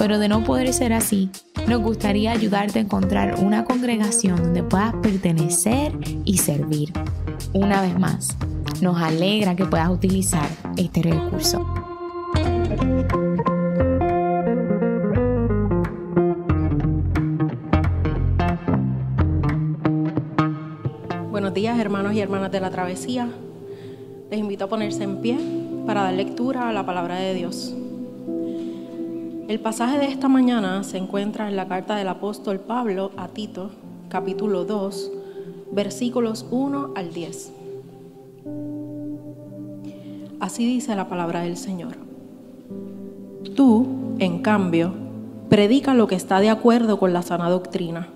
pero de no poder ser así, nos gustaría ayudarte a encontrar una congregación donde puedas pertenecer y servir. Una vez más, nos alegra que puedas utilizar este recurso. Buenos días hermanos y hermanas de la travesía. Les invito a ponerse en pie para dar lectura a la palabra de Dios. El pasaje de esta mañana se encuentra en la carta del apóstol Pablo a Tito, capítulo 2, versículos 1 al 10. Así dice la palabra del Señor. Tú, en cambio, predica lo que está de acuerdo con la sana doctrina.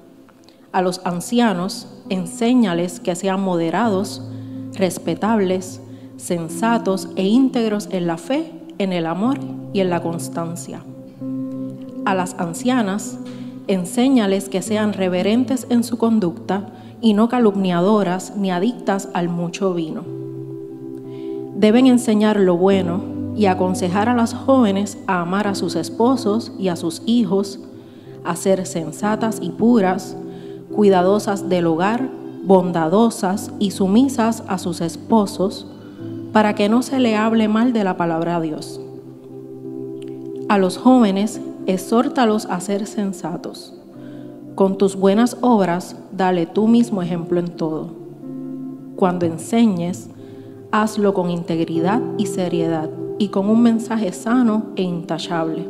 A los ancianos, enséñales que sean moderados, respetables, sensatos e íntegros en la fe, en el amor y en la constancia. A las ancianas, enséñales que sean reverentes en su conducta y no calumniadoras ni adictas al mucho vino. Deben enseñar lo bueno y aconsejar a las jóvenes a amar a sus esposos y a sus hijos, a ser sensatas y puras, cuidadosas del hogar, bondadosas y sumisas a sus esposos, para que no se le hable mal de la palabra Dios. A los jóvenes, exhórtalos a ser sensatos. Con tus buenas obras, dale tú mismo ejemplo en todo. Cuando enseñes, hazlo con integridad y seriedad y con un mensaje sano e intachable.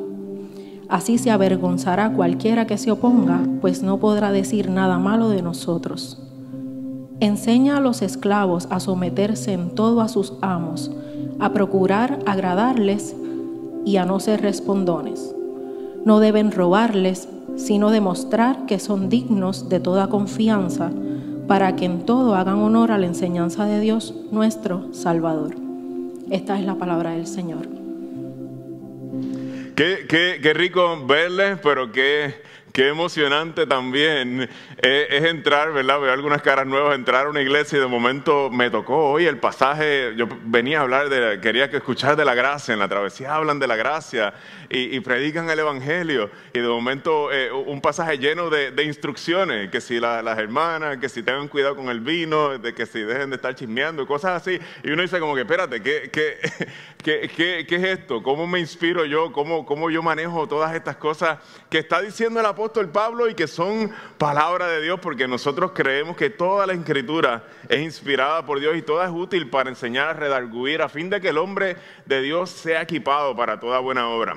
Así se avergonzará cualquiera que se oponga, pues no podrá decir nada malo de nosotros. Enseña a los esclavos a someterse en todo a sus amos, a procurar agradarles y a no ser respondones. No deben robarles, sino demostrar que son dignos de toda confianza, para que en todo hagan honor a la enseñanza de Dios nuestro Salvador. Esta es la palabra del Señor. Qué, qué, qué rico verles, pero qué qué emocionante también eh, es entrar, ¿verdad? Veo algunas caras nuevas, entrar a una iglesia y de momento me tocó hoy el pasaje, yo venía a hablar de, quería que escuchar de la gracia, en la travesía hablan de la gracia y, predican el Evangelio y de momento eh, un pasaje lleno de, instrucciones, que si las hermanas, que si tengan cuidado con el vino, de que si dejen de estar chismeando, cosas así. Y uno dice como que, espérate, ¿qué, qué, qué, qué, qué es esto? ¿Cómo me inspiro yo? ¿Cómo, ¿Cómo yo manejo todas estas cosas que está diciendo el apóstol? Pablo y que son palabra de Dios porque nosotros creemos que toda la escritura es inspirada por Dios y toda es útil para enseñar, a redarguir, a fin de que el hombre de Dios sea equipado para toda buena obra.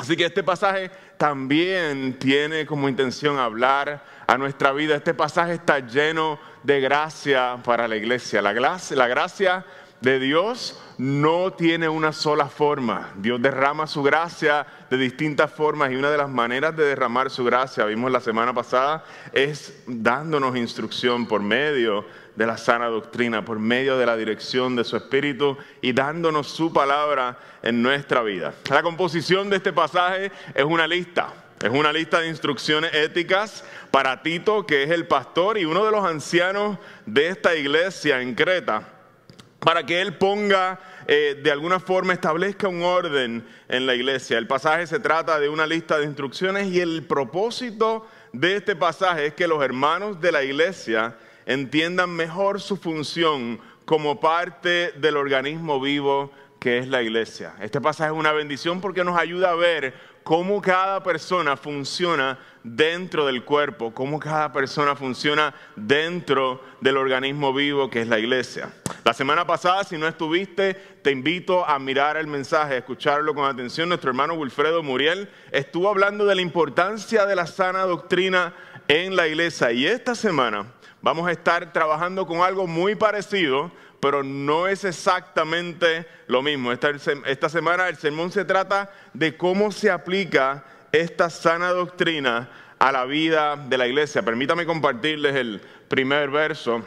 Así que este pasaje también tiene como intención hablar a nuestra vida. Este pasaje está lleno de gracia para la iglesia. La gracia, de Dios no tiene una sola forma. Dios derrama su gracia de distintas formas y una de las maneras de derramar su gracia, vimos la semana pasada, es dándonos instrucción por medio de la sana doctrina, por medio de la dirección de su espíritu y dándonos su palabra en nuestra vida. La composición de este pasaje es una lista. Es una lista de instrucciones éticas para Tito, que es el pastor y uno de los ancianos de esta iglesia en Creta para que Él ponga, eh, de alguna forma, establezca un orden en la iglesia. El pasaje se trata de una lista de instrucciones y el propósito de este pasaje es que los hermanos de la iglesia entiendan mejor su función como parte del organismo vivo que es la iglesia. Este pasaje es una bendición porque nos ayuda a ver cómo cada persona funciona dentro del cuerpo, cómo cada persona funciona dentro del organismo vivo que es la iglesia. La semana pasada, si no estuviste, te invito a mirar el mensaje, a escucharlo con atención. Nuestro hermano Wilfredo Muriel estuvo hablando de la importancia de la sana doctrina en la iglesia y esta semana vamos a estar trabajando con algo muy parecido, pero no es exactamente lo mismo. Esta, semana el sermón se trata de cómo se aplica esta sana doctrina a la vida de la iglesia. Permítame compartirles el primer verso.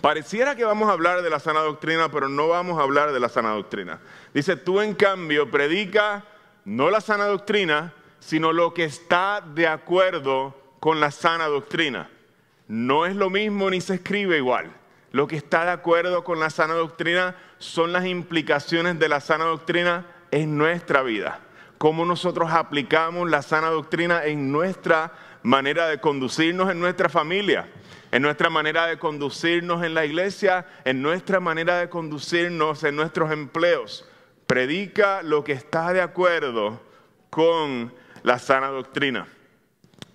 Pareciera que vamos a hablar de la sana doctrina, pero no vamos a hablar de la sana doctrina. Dice, tú en cambio predica no la sana doctrina, sino lo que está de acuerdo con la sana doctrina. No es lo mismo ni se escribe igual. Lo que está de acuerdo con la sana doctrina son las implicaciones de la sana doctrina en nuestra vida. Cómo nosotros aplicamos la sana doctrina en nuestra manera de conducirnos en nuestra familia, en nuestra manera de conducirnos en la iglesia, en nuestra manera de conducirnos en nuestros empleos. Predica lo que está de acuerdo con la sana doctrina.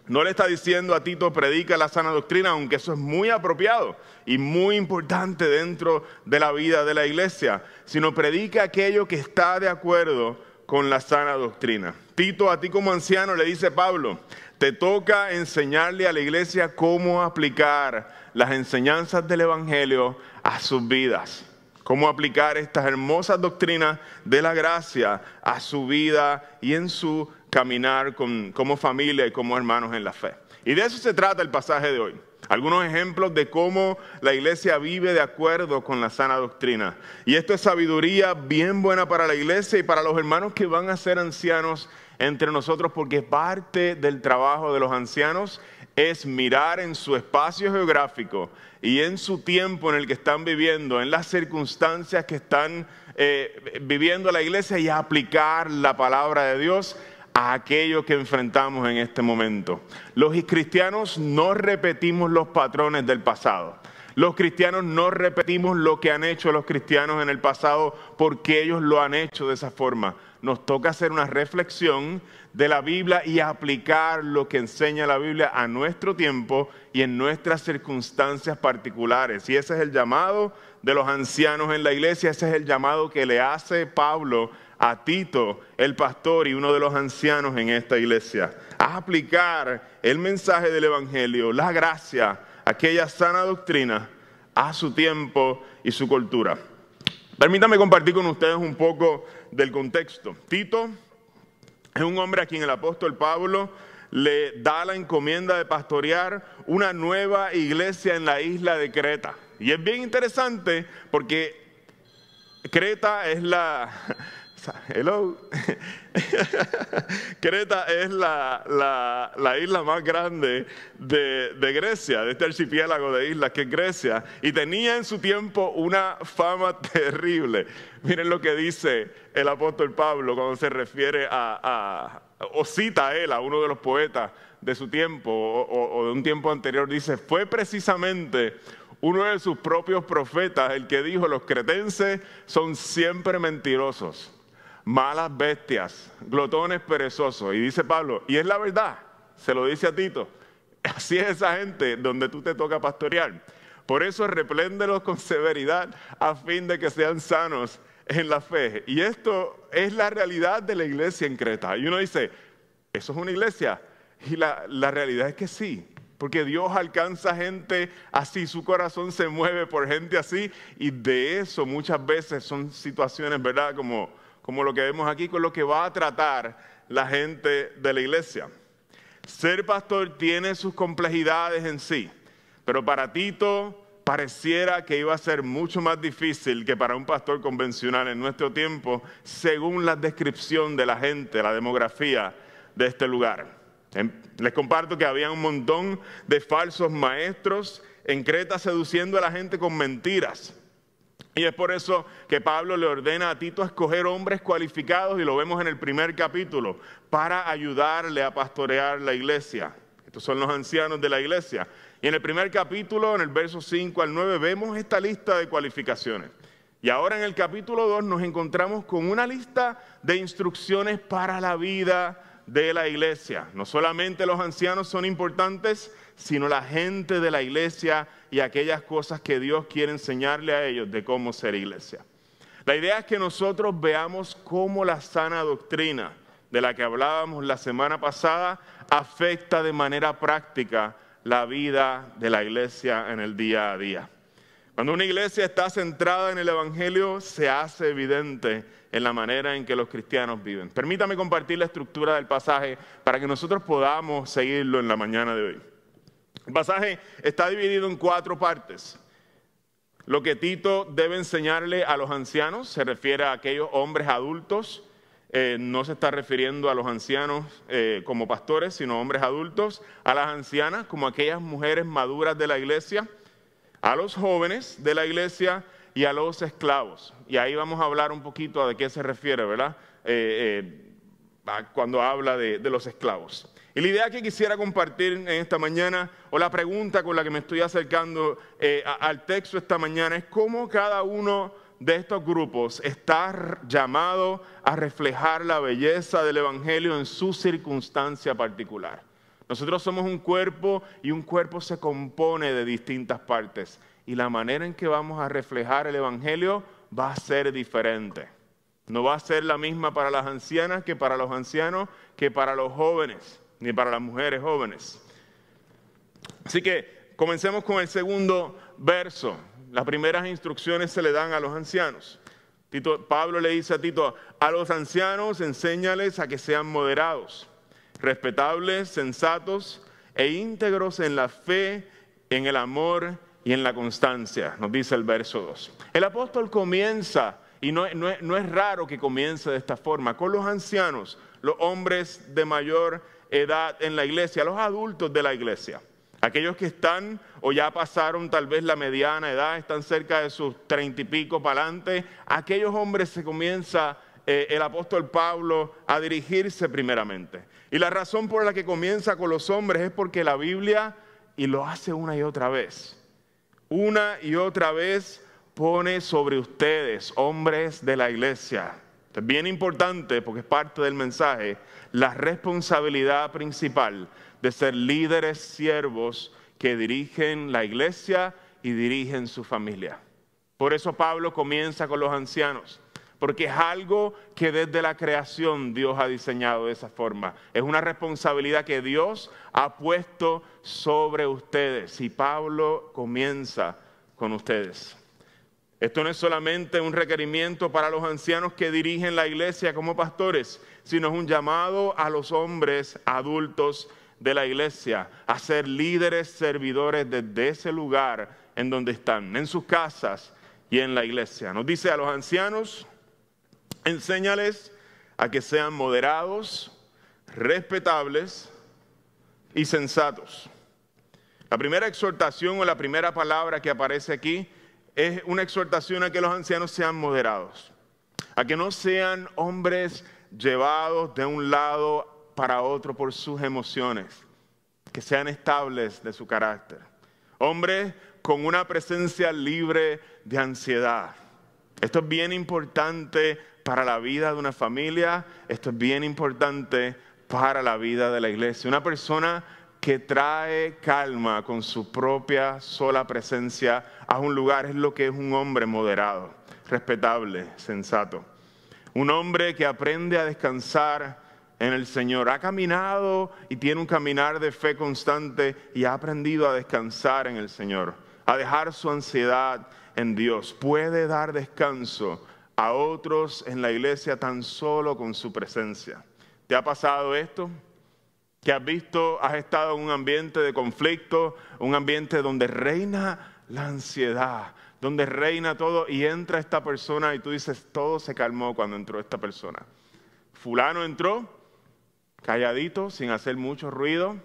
No le está diciendo a Tito predica la sana doctrina, aunque eso es muy apropiado y muy importante dentro de la vida de la iglesia, sino predica aquello que está de acuerdo con la sana doctrina. Tito, a ti como anciano, le dice Pablo, te toca enseñarle a la iglesia cómo aplicar las enseñanzas del Evangelio a sus vidas, cómo aplicar estas hermosas doctrinas de la gracia a su vida y en su caminar como familia y como hermanos en la fe. Y de eso se trata el pasaje de hoy. Algunos ejemplos de cómo la iglesia vive de acuerdo con la sana doctrina. Y esto es sabiduría bien buena para la iglesia y para los hermanos que van a ser ancianos entre nosotros, porque parte del trabajo de los ancianos es mirar en su espacio geográfico y en su tiempo en el que están viviendo, en las circunstancias que están eh, viviendo la iglesia y aplicar la palabra de Dios a aquello que enfrentamos en este momento. Los cristianos no repetimos los patrones del pasado. Los cristianos no repetimos lo que han hecho los cristianos en el pasado porque ellos lo han hecho de esa forma. Nos toca hacer una reflexión de la Biblia y aplicar lo que enseña la Biblia a nuestro tiempo y en nuestras circunstancias particulares. Y ese es el llamado de los ancianos en la iglesia, ese es el llamado que le hace Pablo a Tito, el pastor y uno de los ancianos en esta iglesia, a aplicar el mensaje del Evangelio, la gracia, aquella sana doctrina, a su tiempo y su cultura. Permítame compartir con ustedes un poco del contexto. Tito es un hombre a quien el apóstol Pablo le da la encomienda de pastorear una nueva iglesia en la isla de Creta. Y es bien interesante porque Creta es la, Hello. Creta es la, isla más grande de, de, Grecia, de este archipiélago de islas que es Grecia, y tenía en su tiempo una fama terrible. Miren lo que dice el apóstol Pablo cuando se refiere a, o cita a él, a uno de los poetas de su tiempo o de un tiempo anterior, dice, fue precisamente uno de sus propios profetas el que dijo, los cretenses son siempre mentirosos malas bestias, glotones perezosos. Y dice Pablo, y es la verdad, se lo dice a Tito, así es esa gente donde tú te toca pastorear. Por eso repléndelos con severidad a fin de que sean sanos en la fe. Y esto es la realidad de la iglesia en Creta. Y uno dice, ¿eso es una iglesia? Y la, la realidad es que sí, porque Dios alcanza gente así, su corazón se mueve por gente así, y de eso muchas veces son situaciones, ¿verdad? Como como lo que vemos aquí, con lo que va a tratar la gente de la iglesia. Ser pastor tiene sus complejidades en sí, pero para Tito pareciera que iba a ser mucho más difícil que para un pastor convencional en nuestro tiempo, según la descripción de la gente, la demografía de este lugar. Les comparto que había un montón de falsos maestros en Creta seduciendo a la gente con mentiras. Y es por eso que Pablo le ordena a Tito escoger hombres cualificados, y lo vemos en el primer capítulo, para ayudarle a pastorear la iglesia. Estos son los ancianos de la iglesia. Y en el primer capítulo, en el verso 5 al 9, vemos esta lista de cualificaciones. Y ahora en el capítulo 2 nos encontramos con una lista de instrucciones para la vida de la iglesia. No solamente los ancianos son importantes, sino la gente de la iglesia y aquellas cosas que Dios quiere enseñarle a ellos de cómo ser iglesia. La idea es que nosotros veamos cómo la sana doctrina de la que hablábamos la semana pasada afecta de manera práctica la vida de la iglesia en el día a día. Cuando una iglesia está centrada en el Evangelio, se hace evidente en la manera en que los cristianos viven. Permítame compartir la estructura del pasaje para que nosotros podamos seguirlo en la mañana de hoy. El pasaje está dividido en cuatro partes. Lo que Tito debe enseñarle a los ancianos se refiere a aquellos hombres adultos. Eh, no se está refiriendo a los ancianos eh, como pastores, sino hombres adultos, a las ancianas como aquellas mujeres maduras de la iglesia a los jóvenes de la iglesia y a los esclavos. Y ahí vamos a hablar un poquito de qué se refiere, ¿verdad? Eh, cuando habla de, los esclavos. Y la idea que quisiera compartir en esta mañana, o la pregunta con la que me estoy acercando eh, al texto esta mañana, es cómo cada uno de estos grupos está llamado a reflejar la belleza del Evangelio en su circunstancia particular. Nosotros somos un cuerpo y un cuerpo se compone de distintas partes. Y la manera en que vamos a reflejar el Evangelio va a ser diferente. No va a ser la misma para las ancianas que para los ancianos, que para los jóvenes, ni para las mujeres jóvenes. Así que comencemos con el segundo verso. Las primeras instrucciones se le dan a los ancianos. Pablo le dice a Tito, a los ancianos enséñales a que sean moderados respetables, sensatos e íntegros en la fe, en el amor y en la constancia, nos dice el verso 2. El apóstol comienza, y no, es raro que comience de esta forma, con los ancianos, los hombres de mayor edad en la iglesia, los adultos de la iglesia. Aquellos que están o ya pasaron tal vez la mediana edad, están cerca de sus treinta y pico para adelante, aquellos hombres se comienza eh, el apóstol Pablo a dirigirse primeramente. Y la razón por la que comienza con los hombres es porque la Biblia, y lo hace una y otra vez, una y otra vez pone sobre ustedes, hombres de la iglesia, es bien importante porque es parte del mensaje, la responsabilidad principal de ser líderes siervos que dirigen la iglesia y dirigen su familia. Por eso Pablo comienza con los ancianos porque es algo que desde la creación Dios ha diseñado de esa forma. Es una responsabilidad que Dios ha puesto sobre ustedes y Pablo comienza con ustedes. Esto no es solamente un requerimiento para los ancianos que dirigen la iglesia como pastores, sino es un llamado a los hombres adultos de la iglesia a ser líderes servidores desde ese lugar en donde están, en sus casas y en la iglesia. Nos dice a los ancianos, Enséñales a que sean moderados, respetables y sensatos. La primera exhortación o la primera palabra que aparece aquí es una exhortación a que los ancianos sean moderados, a que no sean hombres llevados de un lado para otro por sus emociones, que sean estables de su carácter, hombres con una presencia libre de ansiedad. Esto es bien importante para la vida de una familia, esto es bien importante para la vida de la iglesia. Una persona que trae calma con su propia sola presencia a un lugar es lo que es un hombre moderado, respetable, sensato. Un hombre que aprende a descansar en el Señor. Ha caminado y tiene un caminar de fe constante y ha aprendido a descansar en el Señor, a dejar su ansiedad en Dios. Puede dar descanso a otros en la iglesia tan solo con su presencia. ¿Te ha pasado esto? Que has visto, has estado en un ambiente de conflicto, un ambiente donde reina la ansiedad, donde reina todo y entra esta persona y tú dices, todo se calmó cuando entró esta persona. Fulano entró calladito, sin hacer mucho ruido,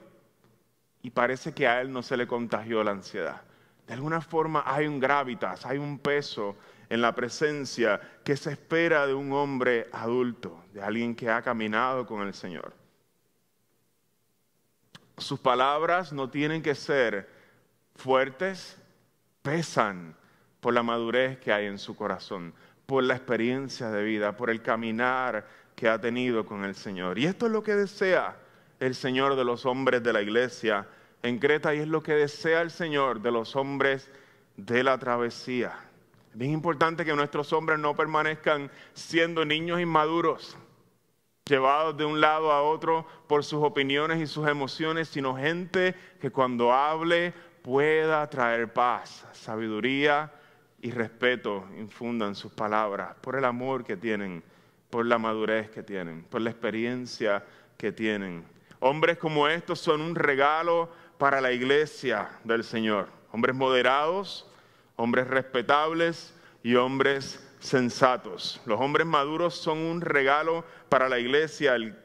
y parece que a él no se le contagió la ansiedad. De alguna forma hay un gravitas, hay un peso en la presencia que se espera de un hombre adulto, de alguien que ha caminado con el Señor. Sus palabras no tienen que ser fuertes, pesan por la madurez que hay en su corazón, por la experiencia de vida, por el caminar que ha tenido con el Señor. Y esto es lo que desea el Señor de los hombres de la iglesia en Creta y es lo que desea el Señor de los hombres de la travesía. Es bien importante que nuestros hombres no permanezcan siendo niños inmaduros, llevados de un lado a otro por sus opiniones y sus emociones, sino gente que cuando hable pueda traer paz, sabiduría, y respeto infundan sus palabras por el amor que tienen, por la madurez que tienen, por la experiencia que tienen. Hombres como estos son un regalo para la iglesia del Señor. Hombres moderados, hombres respetables y hombres sensatos. Los hombres maduros son un regalo para la iglesia. El,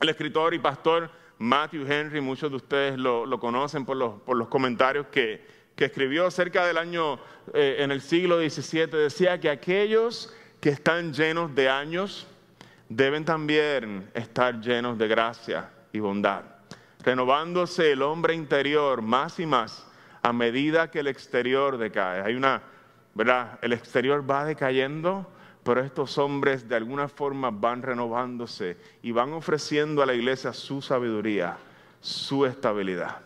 escritor y pastor Matthew Henry, muchos de ustedes lo, conocen por los, comentarios que, escribió cerca del año eh, en el siglo XVII, decía que aquellos que están llenos de años deben también estar llenos de gracia y bondad, renovándose el hombre interior más y más a medida que el exterior decae. Hay una ¿verdad? El exterior va decayendo, pero estos hombres de alguna forma van renovándose y van ofreciendo a la iglesia su sabiduría, su estabilidad.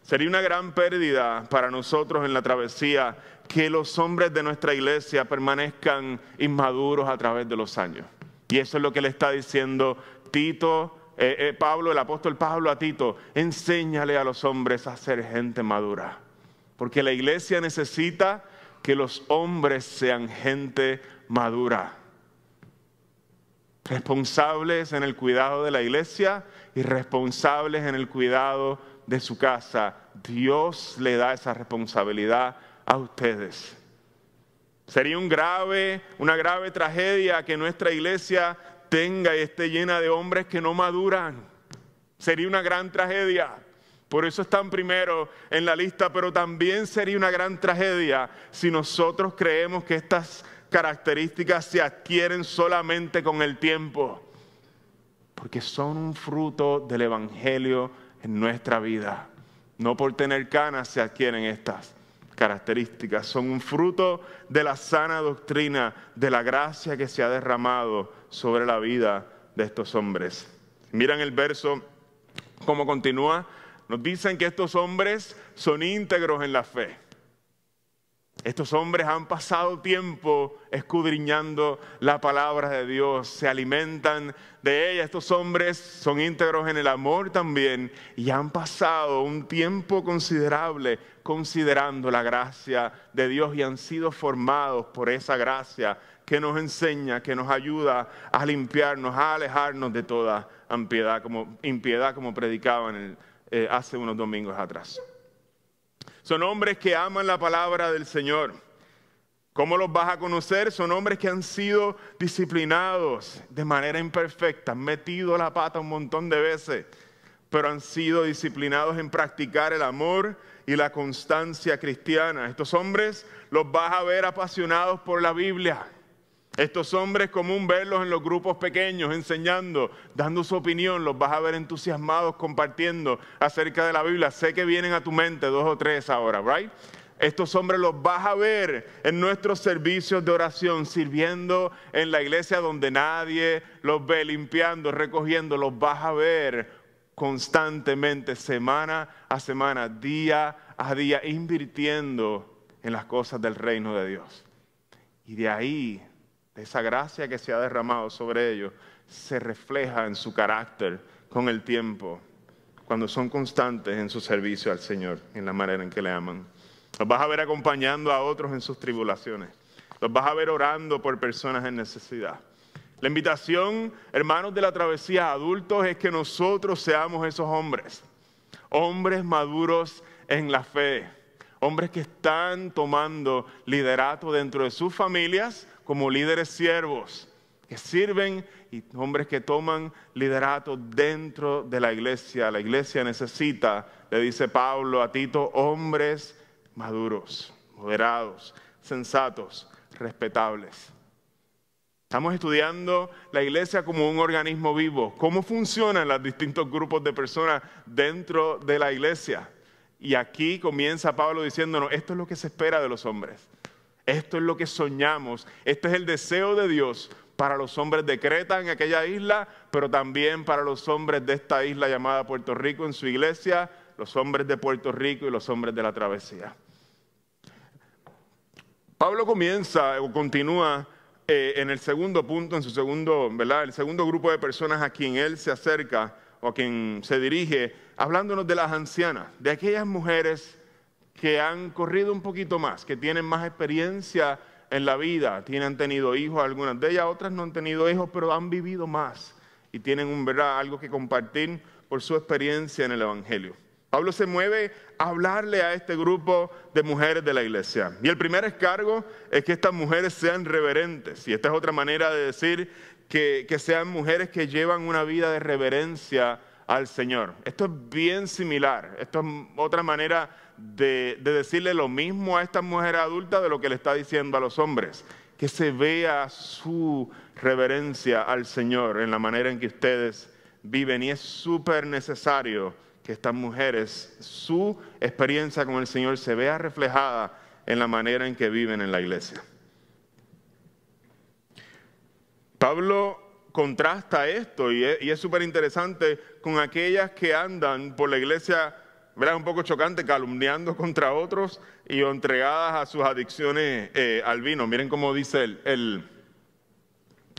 Sería una gran pérdida para nosotros en la travesía que los hombres de nuestra iglesia permanezcan inmaduros a través de los años. Y eso es lo que le está diciendo Tito, eh, eh, Pablo, el apóstol Pablo a Tito, enséñale a los hombres a ser gente madura. Porque la iglesia necesita que los hombres sean gente madura, responsables en el cuidado de la iglesia y responsables en el cuidado de su casa. Dios le da esa responsabilidad a ustedes. Sería un grave, una grave tragedia que nuestra iglesia tenga y esté llena de hombres que no maduran. Sería una gran tragedia. Por eso están primero en la lista, pero también sería una gran tragedia si nosotros creemos que estas características se adquieren solamente con el tiempo, porque son un fruto del Evangelio en nuestra vida. No por tener canas se adquieren estas características, son un fruto de la sana doctrina, de la gracia que se ha derramado sobre la vida de estos hombres. Miran el verso, cómo continúa nos dicen que estos hombres son íntegros en la fe. Estos hombres han pasado tiempo escudriñando la palabra de Dios, se alimentan de ella. Estos hombres son íntegros en el amor también y han pasado un tiempo considerable considerando la gracia de Dios y han sido formados por esa gracia que nos enseña, que nos ayuda a limpiarnos, a alejarnos de toda impiedad, como, impiedad, como predicaba en el eh, hace unos domingos atrás. Son hombres que aman la palabra del Señor. ¿Cómo los vas a conocer? Son hombres que han sido disciplinados de manera imperfecta, han metido la pata un montón de veces, pero han sido disciplinados en practicar el amor y la constancia cristiana. Estos hombres los vas a ver apasionados por la Biblia. Estos hombres común verlos en los grupos pequeños, enseñando, dando su opinión, los vas a ver entusiasmados compartiendo acerca de la Biblia. Sé que vienen a tu mente dos o tres ahora, ¿right? Estos hombres los vas a ver en nuestros servicios de oración, sirviendo en la iglesia donde nadie los ve, limpiando, recogiendo, los vas a ver constantemente, semana a semana, día a día, invirtiendo en las cosas del reino de Dios. Y de ahí esa gracia que se ha derramado sobre ellos, se refleja en su carácter con el tiempo, cuando son constantes en su servicio al Señor, en la manera en que le aman. Los vas a ver acompañando a otros en sus tribulaciones. Los vas a ver orando por personas en necesidad. La invitación, hermanos de la travesía adultos, es que nosotros seamos esos hombres, hombres maduros en la fe, hombres que están tomando liderato dentro de sus familias, como líderes siervos que sirven y hombres que toman liderato dentro de la iglesia. La iglesia necesita, le dice Pablo a Tito, hombres maduros, moderados, sensatos, respetables. Estamos estudiando la iglesia como un organismo vivo, cómo funcionan los distintos grupos de personas dentro de la iglesia. Y aquí comienza Pablo diciéndonos, esto es lo que se espera de los hombres. Esto es lo que soñamos. Este es el deseo de Dios para los hombres de Creta en aquella isla, pero también para los hombres de esta isla llamada Puerto Rico en su iglesia, los hombres de Puerto Rico y los hombres de la travesía. Pablo comienza o continúa eh, en el segundo punto, en su segundo, ¿verdad? El segundo grupo de personas a quien él se acerca o a quien se dirige, hablándonos de las ancianas, de aquellas mujeres que han corrido un poquito más, que tienen más experiencia en la vida, tienen tenido hijos, algunas de ellas, otras no han tenido hijos, pero han vivido más y tienen un, ¿verdad? algo que compartir por su experiencia en el Evangelio. Pablo se mueve a hablarle a este grupo de mujeres de la iglesia. Y el primer escargo es que estas mujeres sean reverentes. Y esta es otra manera de decir que, sean mujeres que llevan una vida de reverencia al Señor. Esto es bien similar. Esto es otra manera de, de decirle lo mismo a estas mujeres adultas de lo que le está diciendo a los hombres. Que se vea su reverencia al Señor en la manera en que ustedes viven. Y es súper necesario que estas mujeres, su experiencia con el Señor se vea reflejada en la manera en que viven en la iglesia. Pablo contrasta esto y es súper interesante con aquellas que andan por la iglesia, ¿verdad? Un poco chocante, calumniando contra otros y entregadas a sus adicciones eh, al vino. Miren cómo dice el.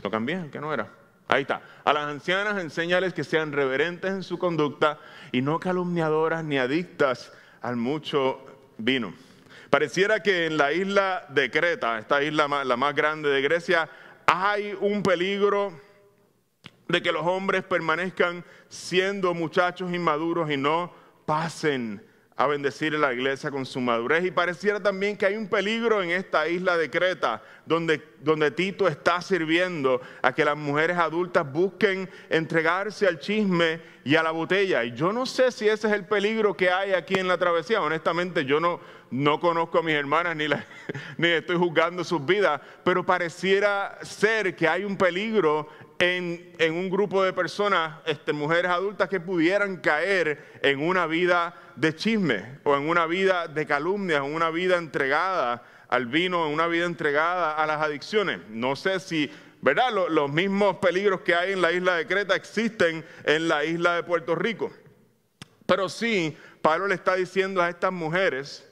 ¿Lo cambié? ¿Qué no era? Ahí está. A las ancianas enséñales que sean reverentes en su conducta y no calumniadoras ni adictas al mucho vino. Pareciera que en la isla de Creta, esta isla la más grande de Grecia, hay un peligro de que los hombres permanezcan siendo muchachos inmaduros y no pasen a bendecir a la iglesia con su madurez. Y pareciera también que hay un peligro en esta isla de Creta, donde, donde Tito está sirviendo a que las mujeres adultas busquen entregarse al chisme y a la botella. Y yo no sé si ese es el peligro que hay aquí en la travesía. Honestamente, yo no, no conozco a mis hermanas ni, ni estoy juzgando sus vidas, pero pareciera ser que hay un peligro en, en un grupo de personas, este, mujeres adultas, que pudieran caer en una vida de chisme o en una vida de calumnias, en una vida entregada al vino, en una vida entregada a las adicciones. No sé si, ¿verdad? Los, mismos peligros que hay en la isla de Creta existen en la isla de Puerto Rico. Pero sí, Pablo le está diciendo a estas mujeres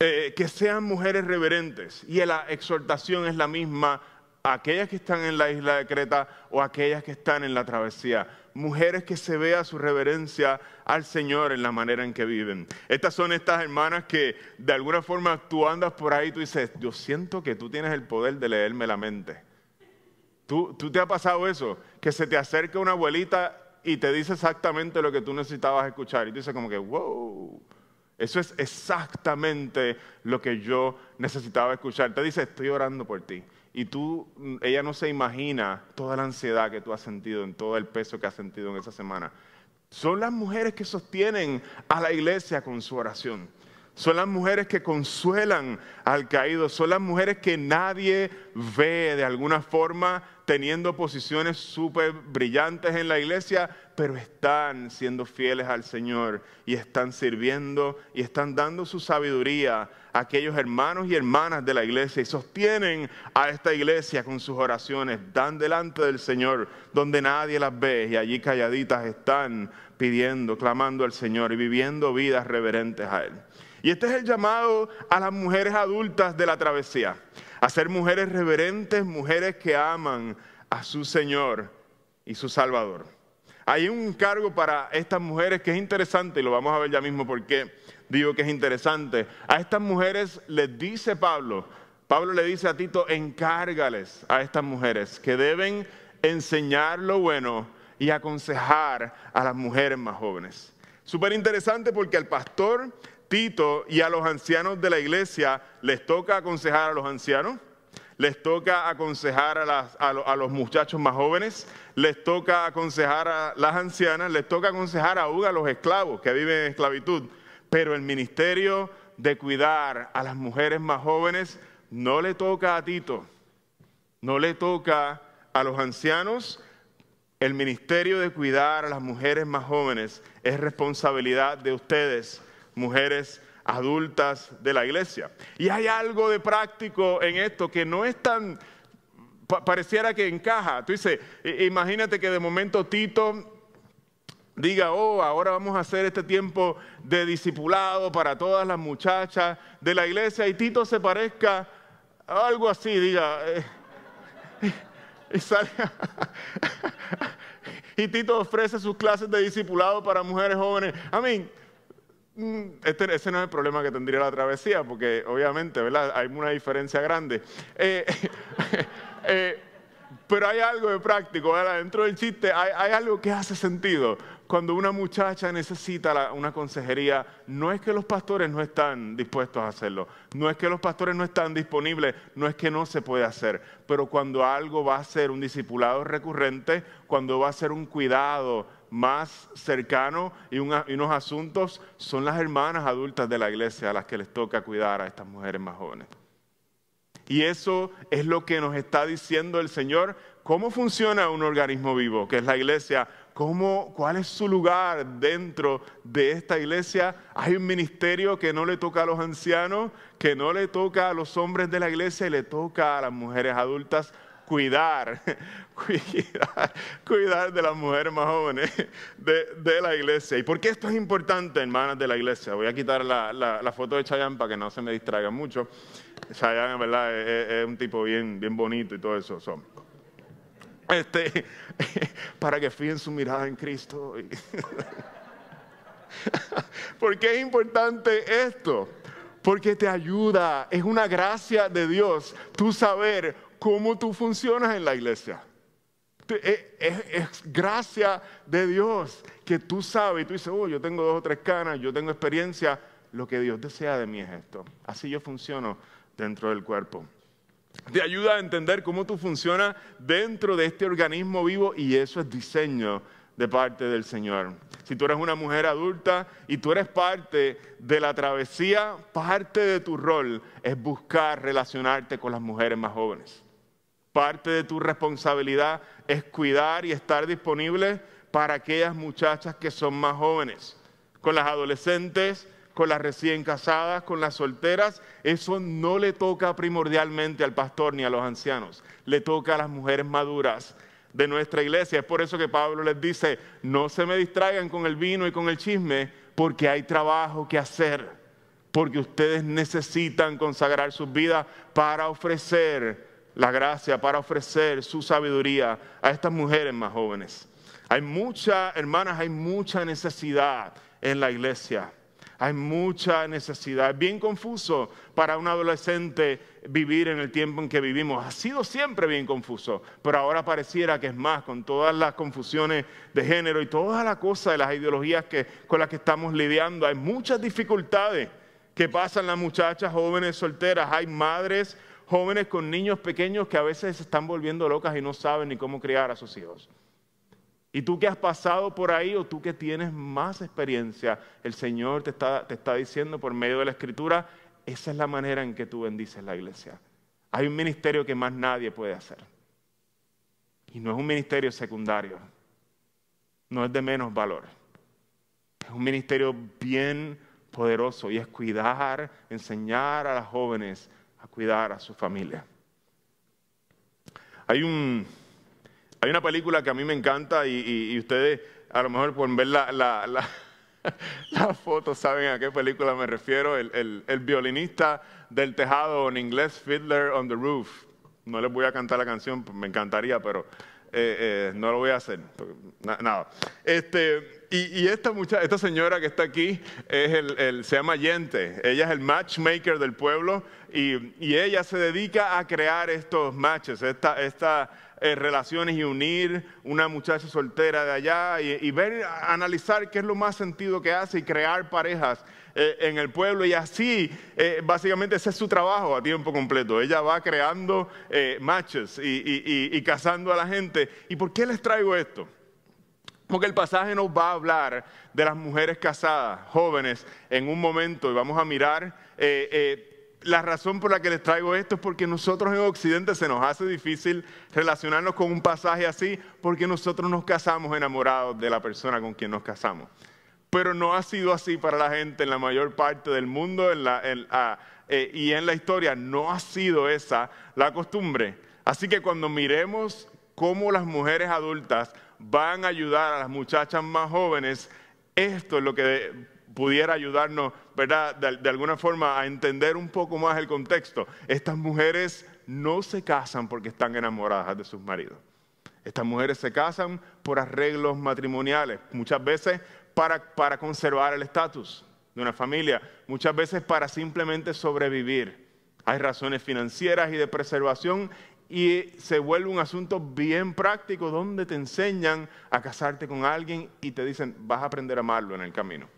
eh, que sean mujeres reverentes. Y la exhortación es la misma a aquellas que están en la isla de Creta o aquellas que están en la travesía mujeres que se vea su reverencia al Señor en la manera en que viven. Estas son estas hermanas que de alguna forma tú andas por ahí y tú dices, yo siento que tú tienes el poder de leerme la mente. ¿Tú, ¿Tú te ha pasado eso? Que se te acerca una abuelita y te dice exactamente lo que tú necesitabas escuchar. Y tú dices como que, wow, eso es exactamente lo que yo necesitaba escuchar. Te dice, estoy orando por ti y tú, mm, ella no se imagina toda la ansiedad que tú has sentido, en todo el peso que has sentido en esa semana. Son las mujeres que sostienen a la iglesia con su oración. Son las mujeres que consuelan al caído. Son las mujeres que nadie ve de alguna forma teniendo posiciones súper brillantes en la iglesia, pero están siendo fieles al Señor y están sirviendo y están dando su sabiduría a aquellos hermanos y hermanas de la iglesia y sostienen a esta iglesia con sus oraciones, dan delante del Señor donde nadie las ve y allí calladitas están pidiendo, clamando al Señor y viviendo vidas reverentes a Él. Y este es el llamado a las mujeres adultas de la travesía a ser mujeres reverentes, mujeres que aman a su Señor y su Salvador. Hay un encargo para estas mujeres que es interesante y lo vamos a ver ya mismo porque digo que es interesante. A estas mujeres les dice Pablo, Pablo le dice a Tito, encárgales a estas mujeres que deben enseñar lo bueno y aconsejar a las mujeres más jóvenes. Súper interesante porque al pastor Tito y a los ancianos de la iglesia les toca aconsejar a los ancianos, les toca aconsejar a, los muchachos más jóvenes, les toca aconsejar a las ancianas, les toca aconsejar aún a los esclavos que viven en esclavitud. Pero el ministerio de cuidar a las mujeres más jóvenes no le toca a Tito, no le toca a los ancianos. El ministerio de cuidar a las mujeres más jóvenes es responsabilidad de ustedes mujeres adultas de la iglesia. Y hay algo de práctico en esto que no es tan, pareciera que encaja. Tú dices, imagínate que de momento Tito diga, oh, ahora vamos a hacer este tiempo de discipulado para todas las muchachas de la iglesia y Tito se parezca a algo así, diga, eh, y salga, Y Tito ofrece sus clases de discipulado para mujeres jóvenes. Mí, mm, este, ese no es el problema que tendría la travesía, porque obviamente, ¿verdad? Hay una diferencia grande. Eh, eh, pero hay algo de práctico, ¿verdad? Dentro del chiste hay, hay algo que hace sentido cuando una muchacha necesita una consejería, no es que los pastores no están dispuestos a hacerlo, no es que los pastores no están disponibles, no es que no se puede hacer, pero cuando algo va a ser un discipulado recurrente, cuando va a ser un cuidado más cercano y, y unos asuntos, son las hermanas adultas de la iglesia a las que les toca cuidar a estas mujeres más jóvenes. Y eso es lo que nos está diciendo el Señor. ¿Cómo funciona un organismo vivo, que es la iglesia? ¿Cómo, ¿Cuál es su lugar dentro de esta iglesia? Hay un ministerio que no le toca a los ancianos, que no le toca a los hombres de la iglesia y le toca a las mujeres adultas cuidar, cuidar, cuidar de las mujeres más jóvenes de, la iglesia. ¿Y por qué esto es importante, hermanas de la iglesia? Voy a quitar la, foto de Chayanne para que no se me distraiga mucho. Chayanne, en verdad, es, un tipo bien, bien bonito y todo eso. Este, para que fíen su mirada en Cristo. ¿Por qué es importante esto? Porque te ayuda, es una gracia de Dios tú saber cómo tú funcionas en la iglesia. Es, es, gracia de Dios que tú sabes y tú dices, oh, yo tengo dos o tres canas, yo tengo experiencia. Lo que Dios desea de mí es esto. Así yo funciono dentro del cuerpo te ayuda a entender cómo tú funcionas dentro de este organismo vivo y eso es diseño de parte del Señor. Si tú eres una mujer adulta y tú eres parte de la travesía, parte de tu rol es buscar relacionarte con las mujeres más jóvenes. Parte de tu responsabilidad es cuidar y estar disponible para aquellas muchachas que son más jóvenes, con las adolescentes, con las recién casadas, con las solteras, eso no le toca primordialmente al pastor ni a los ancianos, le toca a las mujeres maduras de nuestra iglesia. Es por eso que Pablo les dice, no se me distraigan con el vino y con el chisme, porque hay trabajo que hacer, porque ustedes necesitan consagrar sus vidas para ofrecer la gracia, para ofrecer su sabiduría a estas mujeres más jóvenes. Hay mucha, hermanas, hay mucha necesidad en la iglesia. Hay mucha necesidad. Es bien confuso para un adolescente vivir en el tiempo en que vivimos. Ha sido siempre bien confuso, pero ahora pareciera que es más, con todas las confusiones de género y todas las cosas de las ideologías que, con las que estamos lidiando. Hay muchas dificultades que pasan las muchachas jóvenes solteras. Hay madres jóvenes con niños pequeños que a veces se están volviendo locas y no saben ni cómo criar a sus hijos. Y tú que has pasado por ahí o tú que tienes más experiencia, el Señor te está, te está diciendo por medio de la Escritura, esa es la manera en que tú bendices la iglesia. Hay un ministerio que más nadie puede hacer. Y no es un ministerio secundario, no es de menos valor. Es un ministerio bien poderoso y es cuidar, enseñar a las jóvenes a cuidar a su familia. Hay un, hay una película que a mí me encanta y, ustedes a lo mejor pueden ver la, la, foto saben a qué película me refiero. El, violinista del tejado en inglés, Fiddler on the Roof. No les voy a cantar la canción, me encantaría, pero eh, eh, no lo voy a hacer. Nada. Este, y, esta, mucha, esta señora que está aquí es el, se llama Yente. Ella es el matchmaker del pueblo y, ella se dedica a crear estos matches, esta, esta eh, relaciones y unir una muchacha soltera de allá y, ver, analizar qué es lo más sentido que hace y crear parejas eh, en el pueblo y así eh, básicamente ese es su trabajo a tiempo completo. Ella va creando matches y, y casando a la gente. ¿Y por qué les traigo esto? Porque el pasaje nos va a hablar de las mujeres casadas, jóvenes, en un momento y vamos a mirar la razón por la que les traigo esto es porque nosotros en Occidente se nos hace difícil relacionarnos con un pasaje así porque nosotros nos casamos enamorados de la persona con quien nos casamos. Pero no ha sido así para la gente en la mayor parte del mundo ah, eh, y en la historia no ha sido esa la costumbre. Así que cuando miremos cómo las mujeres adultas van a ayudar a las muchachas más jóvenes, esto es lo que pudiera ayudarnos, ¿verdad?, de, alguna forma a entender un poco más el contexto. Estas mujeres no se casan porque están enamoradas de sus maridos. Estas mujeres se casan por arreglos matrimoniales, muchas veces para, para conservar el estatus de una familia, muchas veces para simplemente sobrevivir. Hay razones financieras y de preservación y se vuelve un asunto bien práctico donde te enseñan a casarte con alguien y te dicen, vas a aprender a amarlo en el camino.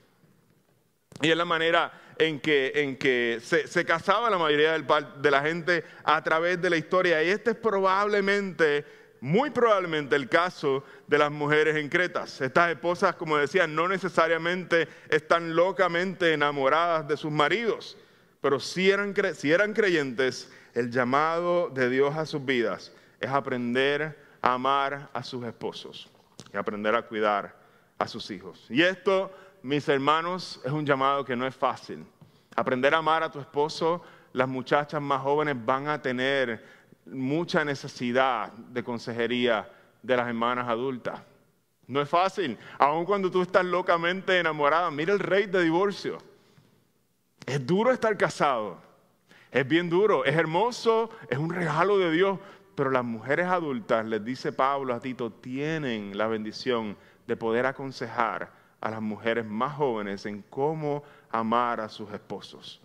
Y es la manera en que, en que se, se, casaba la mayoría del, de la gente a través de la historia. Y este es probablemente, muy probablemente el caso de las mujeres en Cretas. Estas esposas, como decía, no necesariamente están locamente enamoradas de sus maridos, pero si eran, si eran creyentes, el llamado de Dios a sus vidas es aprender a amar a sus esposos y aprender a cuidar a sus hijos. Y esto mis hermanos, es un llamado que no es fácil. Aprender a amar a tu esposo, las muchachas más jóvenes van a tener mucha necesidad de consejería de las hermanas adultas. No es fácil, aun cuando tú estás locamente enamorada. Mira el rey de divorcio. Es duro estar casado. Es bien duro, es hermoso, es un regalo de Dios. Pero las mujeres adultas, les dice Pablo a Tito, tienen la bendición de poder aconsejar a las mujeres más jóvenes en cómo amar a sus esposos.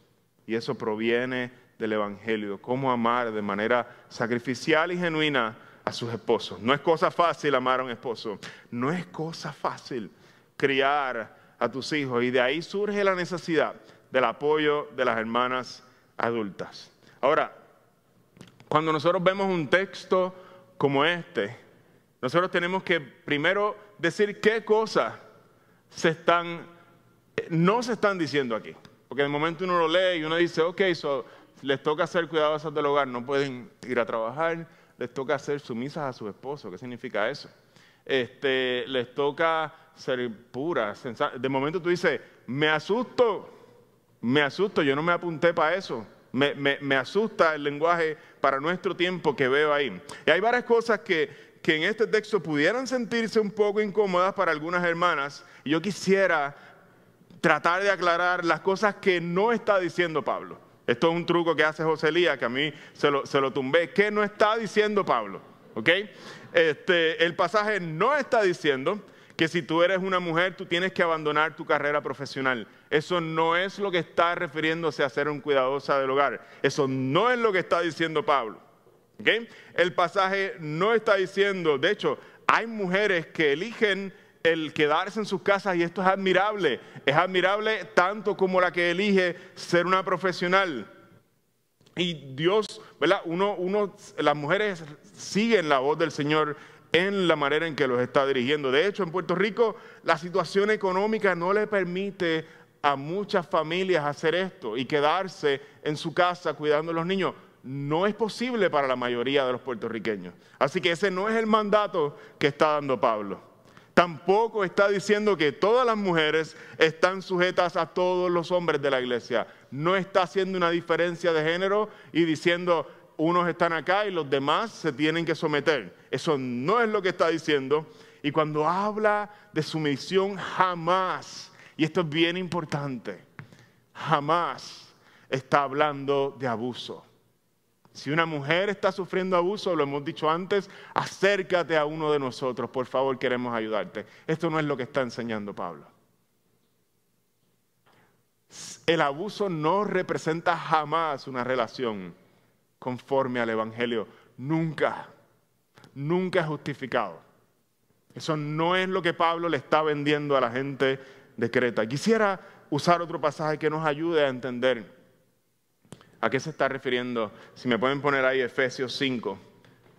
Y eso proviene del Evangelio, cómo amar de manera sacrificial y genuina a sus esposos. No es cosa fácil amar a un esposo, no es cosa fácil criar a tus hijos y de ahí surge la necesidad del apoyo de las hermanas adultas. Ahora, cuando nosotros vemos un texto como este, nosotros tenemos que primero decir qué cosas se están, no se están diciendo aquí. Porque de momento uno lo lee y uno dice, ok, les toca ser cuidadosas del hogar, no pueden ir a trabajar, les toca ser sumisas a su esposo. ¿Qué significa eso? Este, les toca ser puras. De momento tú dices, me asusto, me asusto, yo no me apunté para eso. Me, me, asusta el lenguaje para nuestro tiempo que veo ahí. Y hay varias cosas que, que en este texto pudieran sentirse un poco incómodas para algunas hermanas, y yo quisiera tratar de aclarar las cosas que no está diciendo Pablo. Esto es un truco que hace José Elías, que a mí se lo, se lo tumbé. ¿Qué no está diciendo Pablo? ¿Ok? Este, el pasaje no está diciendo que si tú eres una mujer, tú tienes que abandonar tu carrera profesional. Eso no es lo que está refiriéndose a ser un cuidadosa del hogar. Eso no es lo que está diciendo Pablo. El pasaje no está diciendo, de hecho, hay mujeres que eligen el quedarse en sus casas y esto es admirable. Es admirable tanto como la que elige ser una profesional. Y Dios, ¿verdad? Uno, uno, las mujeres siguen la voz del Señor en la manera en que los está dirigiendo. De hecho, en Puerto Rico la situación económica no le permite a muchas familias hacer esto y quedarse en su casa cuidando a los niños no es posible para la mayoría de los puertorriqueños. Así que ese no es el mandato que está dando Pablo. Tampoco está diciendo que todas las mujeres están sujetas a todos los hombres de la iglesia. No está haciendo una diferencia de género y diciendo unos están acá y los demás se tienen que someter. Eso no es lo que está diciendo. Y cuando habla de sumisión, jamás, y esto es bien importante, jamás está hablando de abuso. Si una mujer está sufriendo abuso, lo hemos dicho antes, acércate a uno de nosotros, por favor, queremos ayudarte. Esto no es lo que está enseñando Pablo. El abuso no representa jamás una relación conforme al Evangelio. Nunca, nunca es justificado. Eso no es lo que Pablo le está vendiendo a la gente de Creta. Quisiera usar otro pasaje que nos ayude a entender ¿A qué se está refiriendo? Si me pueden poner ahí Efesios 5.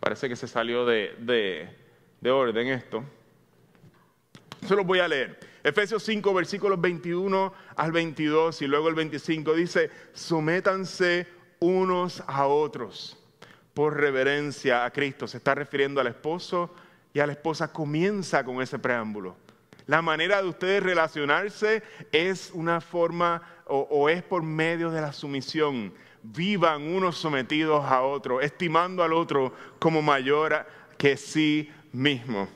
Parece que se salió de, orden esto. Se los voy a leer. Efesios 5, versículos 21 al 22 y luego el 25 dice, sométanse unos a otros por reverencia a Cristo. Se está refiriendo al esposo y a la esposa. Comienza con ese preámbulo. La manera de ustedes relacionarse es una forma o, es por medio de la sumisión vivan unos sometidos a otros, estimando al otro como mayor que sí mismo.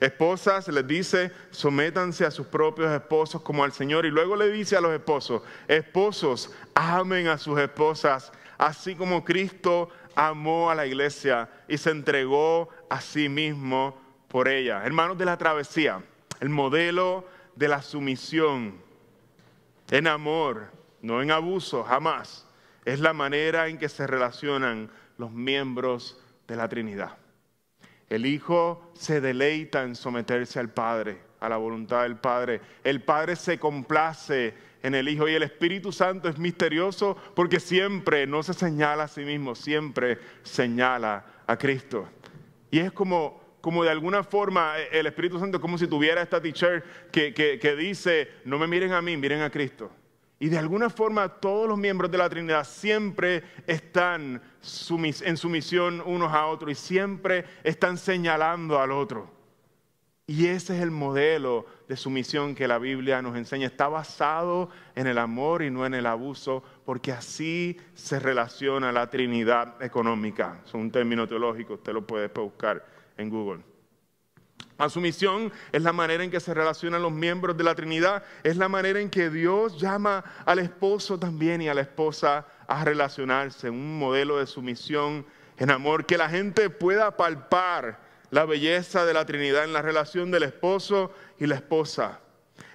Esposas les dice, sométanse a sus propios esposos como al Señor. Y luego le dice a los esposos, esposos, amen a sus esposas, así como Cristo amó a la iglesia y se entregó a sí mismo por ella. Hermanos de la travesía, el modelo de la sumisión en amor, no en abuso, jamás, es la manera en que se relacionan los miembros de la Trinidad. El Hijo se deleita en someterse al Padre, a la voluntad del Padre. El Padre se complace en el Hijo y el Espíritu Santo es misterioso porque siempre no se señala a sí mismo, siempre señala a Cristo. Y es como, como de alguna forma eh, el Espíritu Santo es como si tuviera esta teacher que, que dice, no me miren a mí, miren a Cristo. Y de alguna forma todos los miembros de la Trinidad siempre están en sumisión unos a otros y siempre están señalando al otro. Y ese es el modelo de sumisión que la Biblia nos enseña. Está basado en el amor y no en el abuso, porque así se relaciona la Trinidad económica. Es un término teológico, usted lo puede buscar en Google. La sumisión es la manera en que se relacionan los miembros de la Trinidad, es la manera en que Dios llama al esposo también y a la esposa a relacionarse, un modelo de sumisión en amor, que la gente pueda palpar la belleza de la Trinidad en la relación del esposo y la esposa.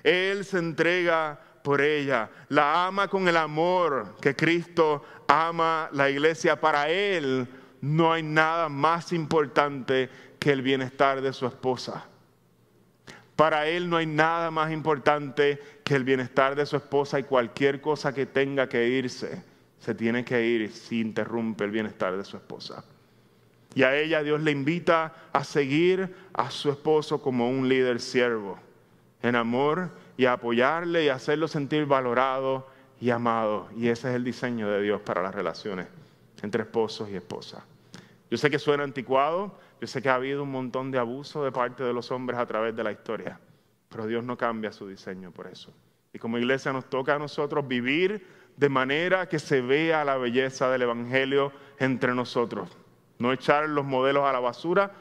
Él se entrega por ella, la ama con el amor que Cristo ama la iglesia. Para Él no hay nada más importante que el bienestar de su esposa. Para él no hay nada más importante que el bienestar de su esposa y cualquier cosa que tenga que irse, se tiene que ir si interrumpe el bienestar de su esposa. Y a ella Dios le invita a seguir a su esposo como un líder siervo, en amor y a apoyarle y hacerlo sentir valorado y amado. Y ese es el diseño de Dios para las relaciones entre esposos y esposas. Yo sé que suena anticuado, yo sé que ha habido un montón de abuso de parte de los hombres a través de la historia, pero Dios no cambia su diseño por eso. Y como iglesia nos toca a nosotros vivir de manera que se vea la belleza del Evangelio entre nosotros. No echar los modelos a la basura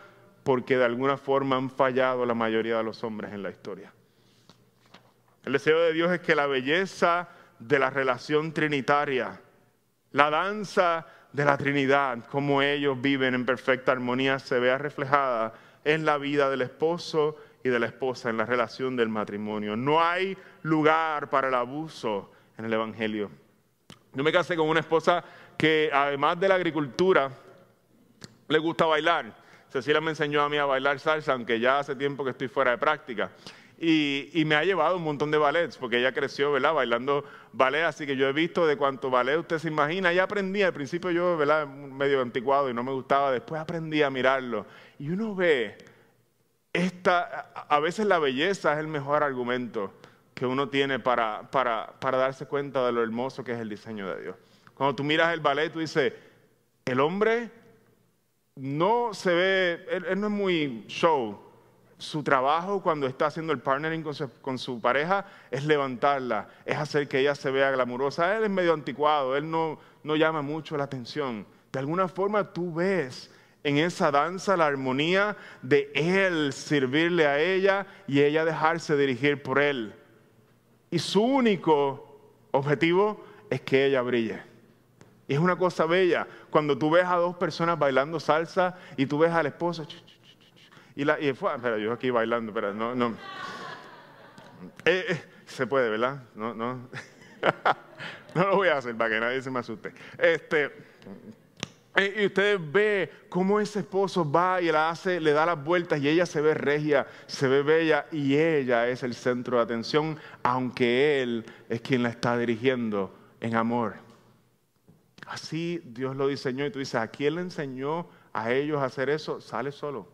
porque de alguna forma han fallado la mayoría de los hombres en la historia. El deseo de Dios es que la belleza de la relación trinitaria, la danza de la Trinidad, como ellos viven en perfecta armonía, se vea reflejada en la vida del esposo y de la esposa, en la relación del matrimonio. No hay lugar para el abuso en el Evangelio. Yo me casé con una esposa que además de la agricultura, le gusta bailar. Cecilia me enseñó a mí a bailar salsa, aunque ya hace tiempo que estoy fuera de práctica. Y, me ha llevado un montón de ballets, porque ella creció, ¿verdad? Bailando ballet, así que yo he visto de cuánto ballet usted se imagina. Y aprendí, al principio yo, ¿verdad? Medio anticuado y no me gustaba, después aprendí a mirarlo. Y uno ve, esta, a veces la belleza es el mejor argumento que uno tiene para, para, para darse cuenta de lo hermoso que es el diseño de Dios. Cuando tú miras el ballet, tú dices, el hombre no se ve, él no es muy show, su trabajo cuando está haciendo el partnering con su, pareja es levantarla, es hacer que ella se vea glamurosa. Él es medio anticuado, él no, no llama mucho la atención. De alguna forma tú ves en esa danza la armonía de él servirle a ella y ella dejarse dirigir por él. Y su único objetivo es que ella brille. Es una cosa bella cuando tú ves a dos personas bailando salsa y tú ves al esposo y, la, y fue, pero yo aquí bailando, pero no, no. Eh, eh, se puede, ¿verdad? No, no. no lo voy a hacer para que nadie se me asuste. Este, eh, y usted ve cómo ese esposo va y la hace, le da las vueltas y ella se ve regia, se ve bella y ella es el centro de atención, aunque él es quien la está dirigiendo en amor. Así Dios lo diseñó y tú dices, ¿a quién le enseñó a ellos a hacer eso? Sale solo.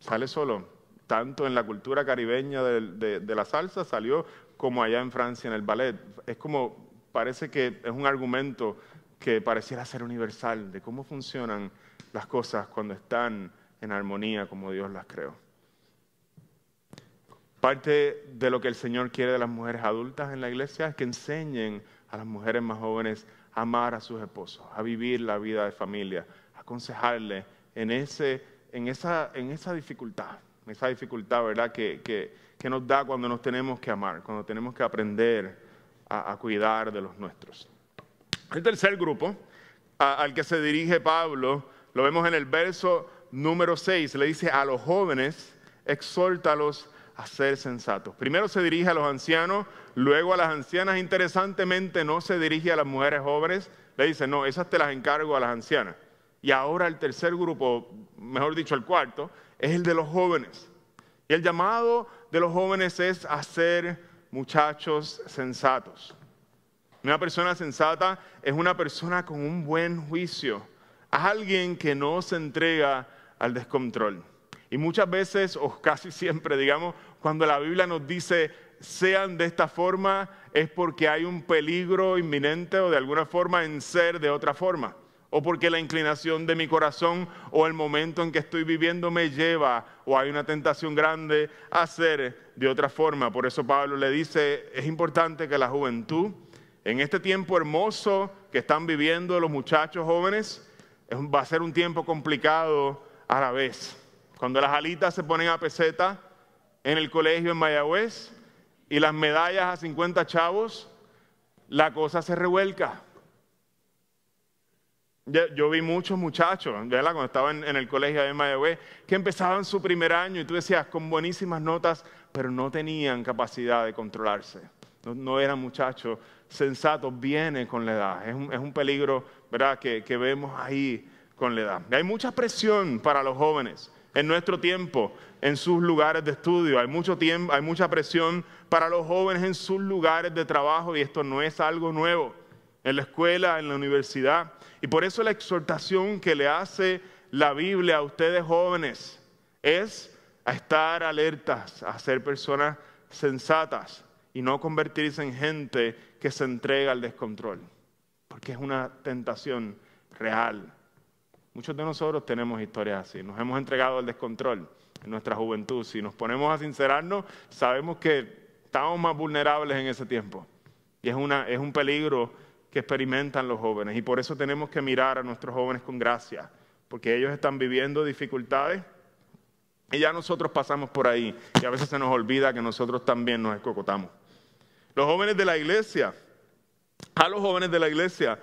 Sale solo. Tanto en la cultura caribeña de, la salsa salió como allá en Francia en el ballet. Es como, parece que es un argumento que pareciera ser universal de cómo funcionan las cosas cuando están en armonía como Dios las creó. Parte de lo que el Señor quiere de las mujeres adultas en la iglesia es que enseñen a las mujeres más jóvenes amar a sus esposos, a vivir la vida de familia, a aconsejarles en ese en esa, en esa dificultad, esa dificultad, ¿verdad? Que, que, nos da cuando nos tenemos que amar, cuando tenemos que aprender a, a cuidar de los nuestros. El tercer grupo al que se dirige Pablo, lo vemos en el verso número 6, le dice a los jóvenes, exhórtalos a ser sensatos. Primero se dirige a los ancianos, luego a las ancianas. Interesantemente no se dirige a las mujeres jóvenes, le dice, no, esas te las encargo a las ancianas. Y ahora el tercer grupo, mejor dicho el cuarto, es el de los jóvenes. Y el llamado de los jóvenes es a ser muchachos sensatos. Una persona sensata es una persona con un buen juicio, alguien que no se entrega al descontrol. Y muchas veces, o casi siempre, digamos, cuando la Biblia nos dice sean de esta forma, es porque hay un peligro inminente o de alguna forma en ser de otra forma. O porque la inclinación de mi corazón o el momento en que estoy viviendo me lleva o hay una tentación grande a ser de otra forma. Por eso Pablo le dice, es importante que la juventud, en este tiempo hermoso que están viviendo los muchachos jóvenes, va a ser un tiempo complicado a la vez. Cuando las alitas se ponen a peseta en el colegio en Mayagüez y las medallas a 50 chavos, la cosa se revuelca. Yo, vi muchos muchachos, ¿verdad? cuando estaba en, el colegio de Mayagüez, que empezaban su primer año y tú decías con buenísimas notas, pero no tenían capacidad de controlarse. No, eran muchachos sensatos, viene con la edad. Es un, peligro ¿verdad? Que, que vemos ahí con la edad. Hay mucha presión para los jóvenes en nuestro tiempo, en sus lugares de estudio. Hay, mucho tiempo, hay mucha presión para los jóvenes en sus lugares de trabajo y esto no es algo nuevo. En la escuela, en la universidad. Y por eso la exhortación que le hace la Biblia a ustedes jóvenes es a estar alertas, a ser personas sensatas y no convertirse en gente que se entrega al descontrol, porque es una tentación real. Muchos de nosotros tenemos historias así, nos hemos entregado al descontrol en nuestra juventud. Si nos ponemos a sincerarnos, sabemos que estamos más vulnerables en ese tiempo. Y es, una, es un peligro que experimentan los jóvenes. Y por eso tenemos que mirar a nuestros jóvenes con gracia, porque ellos están viviendo dificultades y ya nosotros pasamos por ahí. Y a veces se nos olvida que nosotros también nos escocotamos. Los jóvenes de la iglesia, a los jóvenes de la iglesia,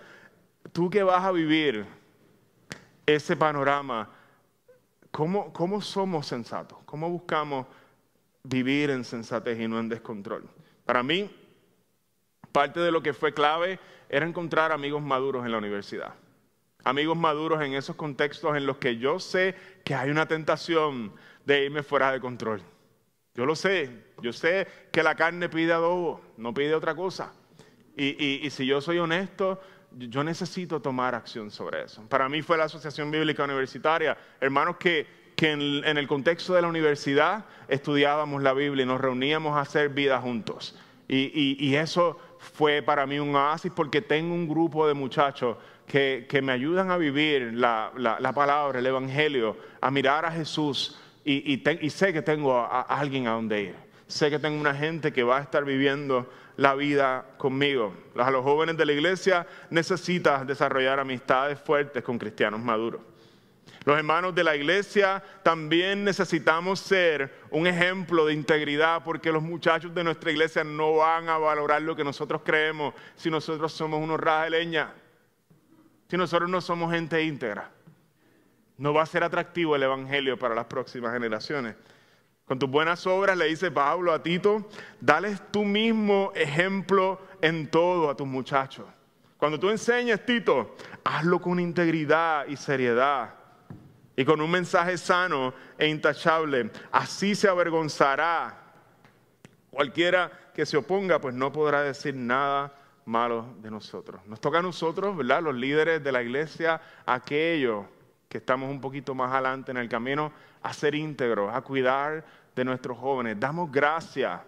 tú que vas a vivir ese panorama, ¿cómo, ¿cómo somos sensatos? ¿Cómo buscamos vivir en sensatez y no en descontrol? Para mí, parte de lo que fue clave era encontrar amigos maduros en la universidad. Amigos maduros en esos contextos en los que yo sé que hay una tentación de irme fuera de control. Yo lo sé, yo sé que la carne pide adobo, no pide otra cosa. Y, y si yo soy honesto, yo necesito tomar acción sobre eso. Para mí fue la Asociación Bíblica Universitaria, hermanos que, en, el contexto de la universidad estudiábamos la Biblia y nos reuníamos a hacer vida juntos. Y, eso fue para mí un oasis porque tengo un grupo de muchachos que, me ayudan a vivir la, palabra, el Evangelio, a mirar a Jesús y, sé que tengo a alguien a donde ir. Sé que tengo una gente que va a estar viviendo la vida conmigo. A los jóvenes de la iglesia necesitas desarrollar amistades fuertes con cristianos maduros. Los hermanos de la iglesia también necesitamos ser un ejemplo de integridad porque los muchachos de nuestra iglesia no van a valorar lo que nosotros creemos si nosotros somos unos rajas de leña, si nosotros no somos gente íntegra. No va a ser atractivo el Evangelio para las próximas generaciones. Con tus buenas obras, le dice Pablo a Tito, dales tú mismo ejemplo en todo a tus muchachos. Cuando tú enseñes, Tito, hazlo con integridad y seriedad y con un mensaje sano e intachable. Así se avergonzará. Cualquiera que se oponga, pues no podrá decir nada malo de nosotros. Nos toca a nosotros, ¿verdad? Los líderes de la iglesia, aquellos que estamos un poquito más adelante en el camino, a ser íntegros, a cuidar de nuestros jóvenes. Damos gracias.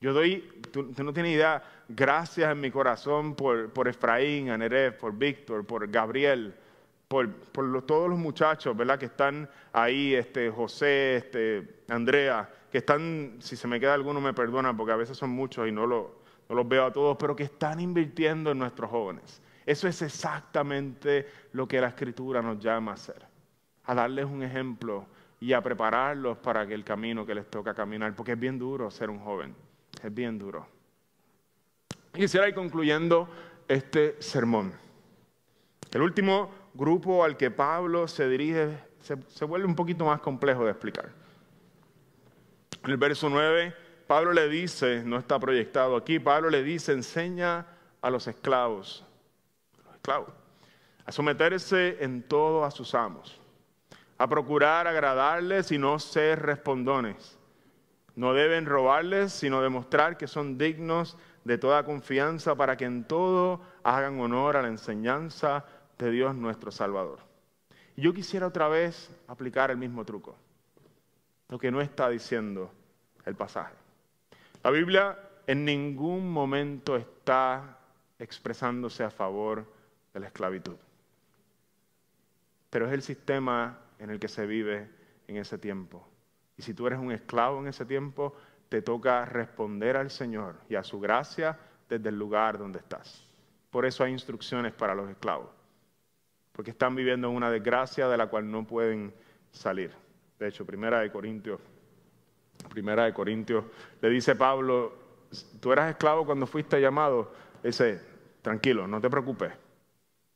Yo doy, tú, no tienes idea, gracias en mi corazón por, por Efraín, Aneref, por Víctor, por Gabriel, por, por todos los muchachos, ¿verdad? Que están ahí, este, José, este, Andrea, que están, si se me queda alguno me perdona, porque a veces son muchos y no, no los veo a todos, pero que están invirtiendo en nuestros jóvenes. Eso es exactamente lo que la escritura nos llama a hacer, a darles un ejemplo y a prepararlos para el camino que les toca caminar, porque es bien duro ser un joven, es bien duro. Quisiera ir concluyendo este sermón. El último grupo al que Pablo se dirige se, se vuelve un poquito más complejo de explicar. En el verso 9, Pablo le dice, no está proyectado aquí, Pablo le dice, enseña a los esclavos, los esclavos, a someterse en todo a sus amos, a procurar agradarles y no ser respondones. No deben robarles, sino demostrar que son dignos de toda confianza para que en todo hagan honor a la enseñanza de Dios nuestro Salvador. Yo quisiera otra vez aplicar el mismo truco, lo que no está diciendo el pasaje. La Biblia en ningún momento está expresándose a favor de la esclavitud, pero es el sistema en el que se vive en ese tiempo. Y si tú eres un esclavo en ese tiempo, te toca responder al Señor y a su gracia desde el lugar donde estás. Por eso hay instrucciones para los esclavos, porque están viviendo en una desgracia de la cual no pueden salir. De hecho, Primera de Corintios, Primera de Corintios, le dice Pablo, tú eras esclavo cuando fuiste llamado, dice, tranquilo, no te preocupes,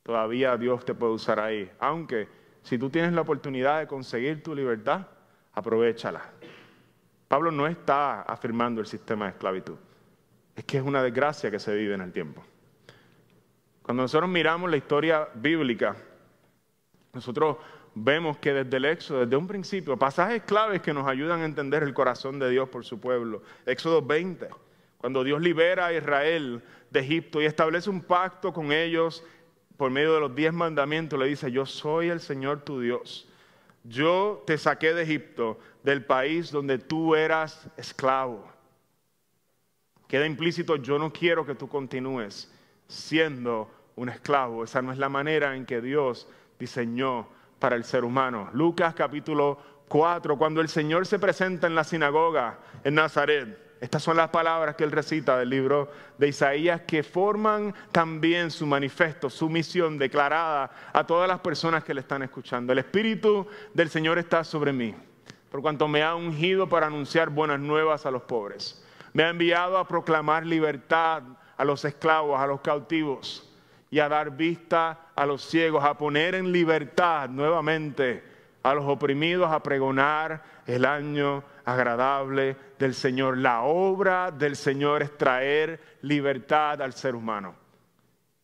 todavía Dios te puede usar ahí, aunque si tú tienes la oportunidad de conseguir tu libertad, aprovechala. Pablo no está afirmando el sistema de esclavitud. Es que es una desgracia que se vive en el tiempo. Cuando nosotros miramos la historia bíblica, nosotros vemos que desde el Éxodo, desde un principio, pasajes claves que nos ayudan a entender el corazón de Dios por su pueblo. Éxodo 20, cuando Dios libera a Israel de Egipto y establece un pacto con ellos por medio de los diez mandamientos, le dice, yo soy el Señor tu Dios. Yo te saqué de Egipto, del país donde tú eras esclavo. Queda implícito, yo no quiero que tú continúes siendo un esclavo. Esa no es la manera en que Dios diseñó para el ser humano. Lucas capítulo 4, cuando el Señor se presenta en la sinagoga en Nazaret, estas son las palabras que él recita del libro de Isaías que forman también su manifiesto, su misión declarada a todas las personas que le están escuchando. El Espíritu del Señor está sobre mí, por cuanto me ha ungido para anunciar buenas nuevas a los pobres. Me ha enviado a proclamar libertad a los esclavos, a los cautivos, y a dar vista a los ciegos, a poner en libertad nuevamente a los oprimidos, a pregonar el año agradable del Señor. La obra del Señor es traer libertad al ser humano.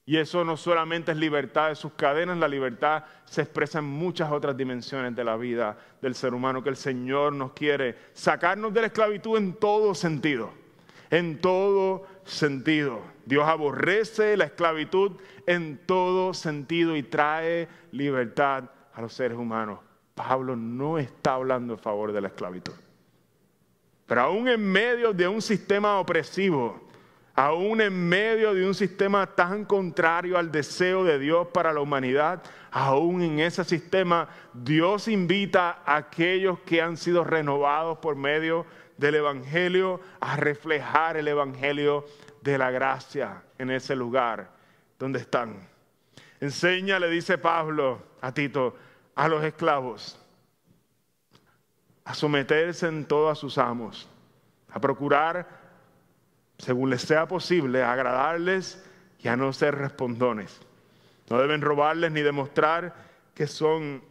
Y eso no solamente es libertad de sus cadenas, la libertad se expresa en muchas otras dimensiones de la vida del ser humano que el Señor nos quiere sacarnos de la esclavitud en todo sentido. En todo sentido. Dios aborrece la esclavitud en todo sentido y trae libertad a los seres humanos. Pablo no está hablando a favor de la esclavitud. Pero aún en medio de un sistema opresivo, aún en medio de un sistema tan contrario al deseo de Dios para la humanidad, aún en ese sistema Dios invita a aquellos que han sido renovados por medio del Evangelio a reflejar el Evangelio de la gracia en ese lugar donde están. Enseña, le dice Pablo a Tito, a los esclavos a someterse en todo a sus amos, a procurar, según les sea posible, agradarles y a no ser respondones. No deben robarles ni demostrar que son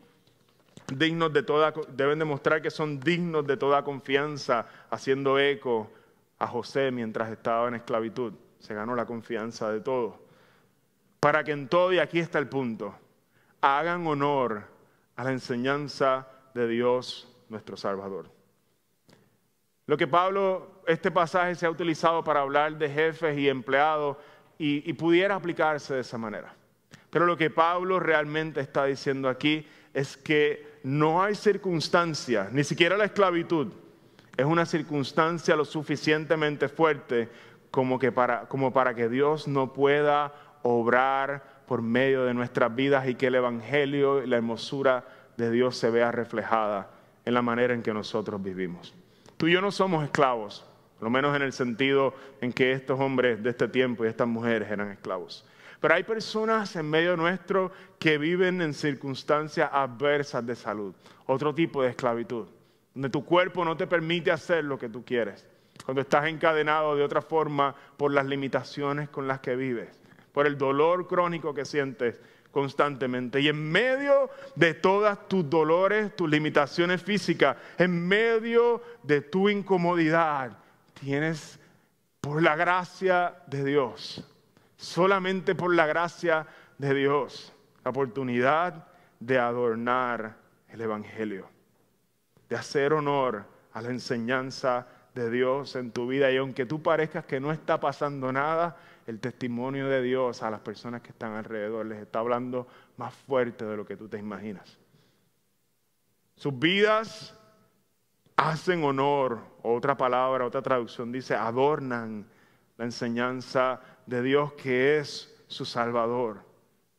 dignos de toda, deben demostrar que son dignos de toda confianza, haciendo eco a José mientras estaba en esclavitud. Se ganó la confianza de todos. Para que en todo, y aquí está el punto, hagan honor a la enseñanza de Dios nuestro Salvador. Lo que Pablo, este pasaje se ha utilizado para hablar de jefes y empleados y, pudiera aplicarse de esa manera. Pero lo que Pablo realmente está diciendo aquí es que no hay circunstancia, ni siquiera la esclavitud, es una circunstancia lo suficientemente fuerte como, que para, como para que Dios no pueda obrar por medio de nuestras vidas y que el Evangelio y la hermosura de Dios se vea reflejada en la manera en que nosotros vivimos. Tú y yo no somos esclavos, por lo menos en el sentido en que estos hombres de este tiempo y estas mujeres eran esclavos. Pero hay personas en medio nuestro que viven en circunstancias adversas de salud, otro tipo de esclavitud, donde tu cuerpo no te permite hacer lo que tú quieres, cuando estás encadenado de otra forma por las limitaciones con las que vives, por el dolor crónico que sientes constantemente. Y en medio de todas tus dolores, tus limitaciones físicas, en medio de tu incomodidad, tienes por la gracia de Dios, solamente por la gracia de Dios, la oportunidad de adornar el Evangelio, de hacer honor a la enseñanza de Dios en tu vida. Y aunque tú parezcas que no está pasando nada, el testimonio de Dios a las personas que están alrededor les está hablando más fuerte de lo que tú te imaginas. Sus vidas hacen honor, otra palabra, otra traducción dice, adornan la enseñanza de Dios que es su Salvador,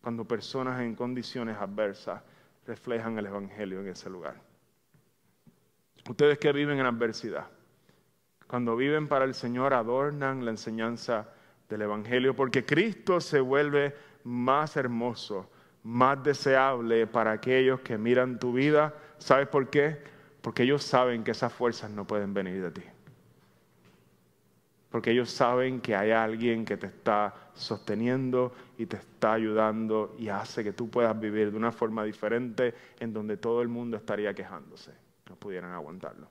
cuando personas en condiciones adversas reflejan el Evangelio en ese lugar. Ustedes que viven en adversidad, cuando viven para el Señor, adornan la enseñanza del Evangelio, porque Cristo se vuelve más hermoso, más deseable para aquellos que miran tu vida. ¿Sabes por qué? Porque ellos saben que esas fuerzas no pueden venir de ti. Porque ellos saben que hay alguien que te está sosteniendo y te está ayudando y hace que tú puedas vivir de una forma diferente en donde todo el mundo estaría quejándose. No pudieran aguantarlo.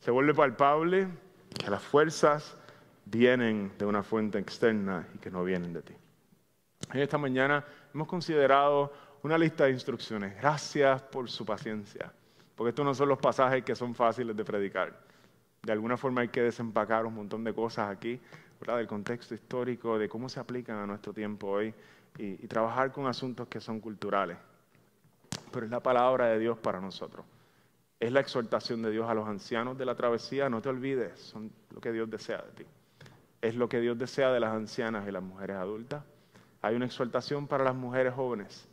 Se vuelve palpable que las fuerzas vienen de una fuente externa y que no vienen de ti. En esta mañana hemos considerado una lista de instrucciones. Gracias por su paciencia, porque estos no son los pasajes que son fáciles de predicar. De alguna forma hay que desempacar un montón de cosas aquí, ¿verdad? del contexto histórico, de cómo se aplican a nuestro tiempo hoy y, y trabajar con asuntos que son culturales. Pero es la palabra de Dios para nosotros. Es la exhortación de Dios a los ancianos de la travesía. No te olvides, son lo que Dios desea de ti es lo que Dios desea de las ancianas y las mujeres adultas. Hay una exhortación para las mujeres jóvenes.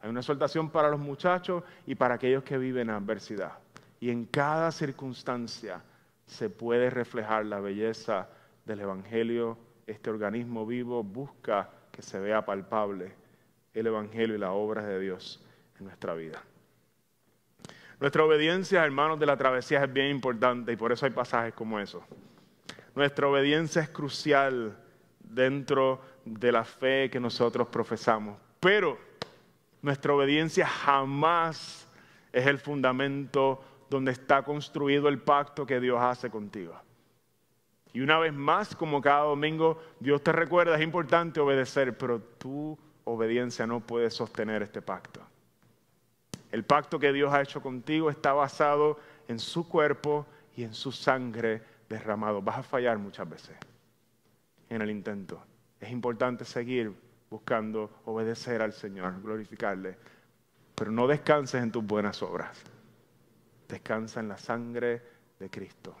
Hay una exhortación para los muchachos y para aquellos que viven en adversidad. Y en cada circunstancia se puede reflejar la belleza del Evangelio. Este organismo vivo busca que se vea palpable el Evangelio y la obra de Dios en nuestra vida. Nuestra obediencia, hermanos de la travesía, es bien importante y por eso hay pasajes como esos. Nuestra obediencia es crucial dentro de la fe que nosotros profesamos. Pero nuestra obediencia jamás es el fundamento donde está construido el pacto que Dios hace contigo. Y una vez más, como cada domingo, Dios te recuerda, es importante obedecer, pero tu obediencia no puede sostener este pacto. El pacto que Dios ha hecho contigo está basado en su cuerpo y en su sangre derramado. Vas a fallar muchas veces en el intento. Es importante seguir buscando obedecer al Señor, glorificarle. Pero no descanses en tus buenas obras. Descansa en la sangre de Cristo,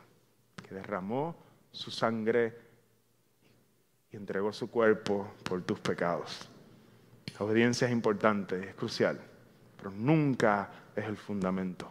que derramó su sangre y entregó su cuerpo por tus pecados. La obediencia es importante, es crucial, pero nunca es el fundamento.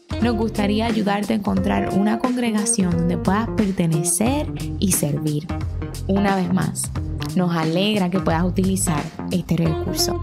nos gustaría ayudarte a encontrar una congregación donde puedas pertenecer y servir. Una vez más, nos alegra que puedas utilizar este recurso.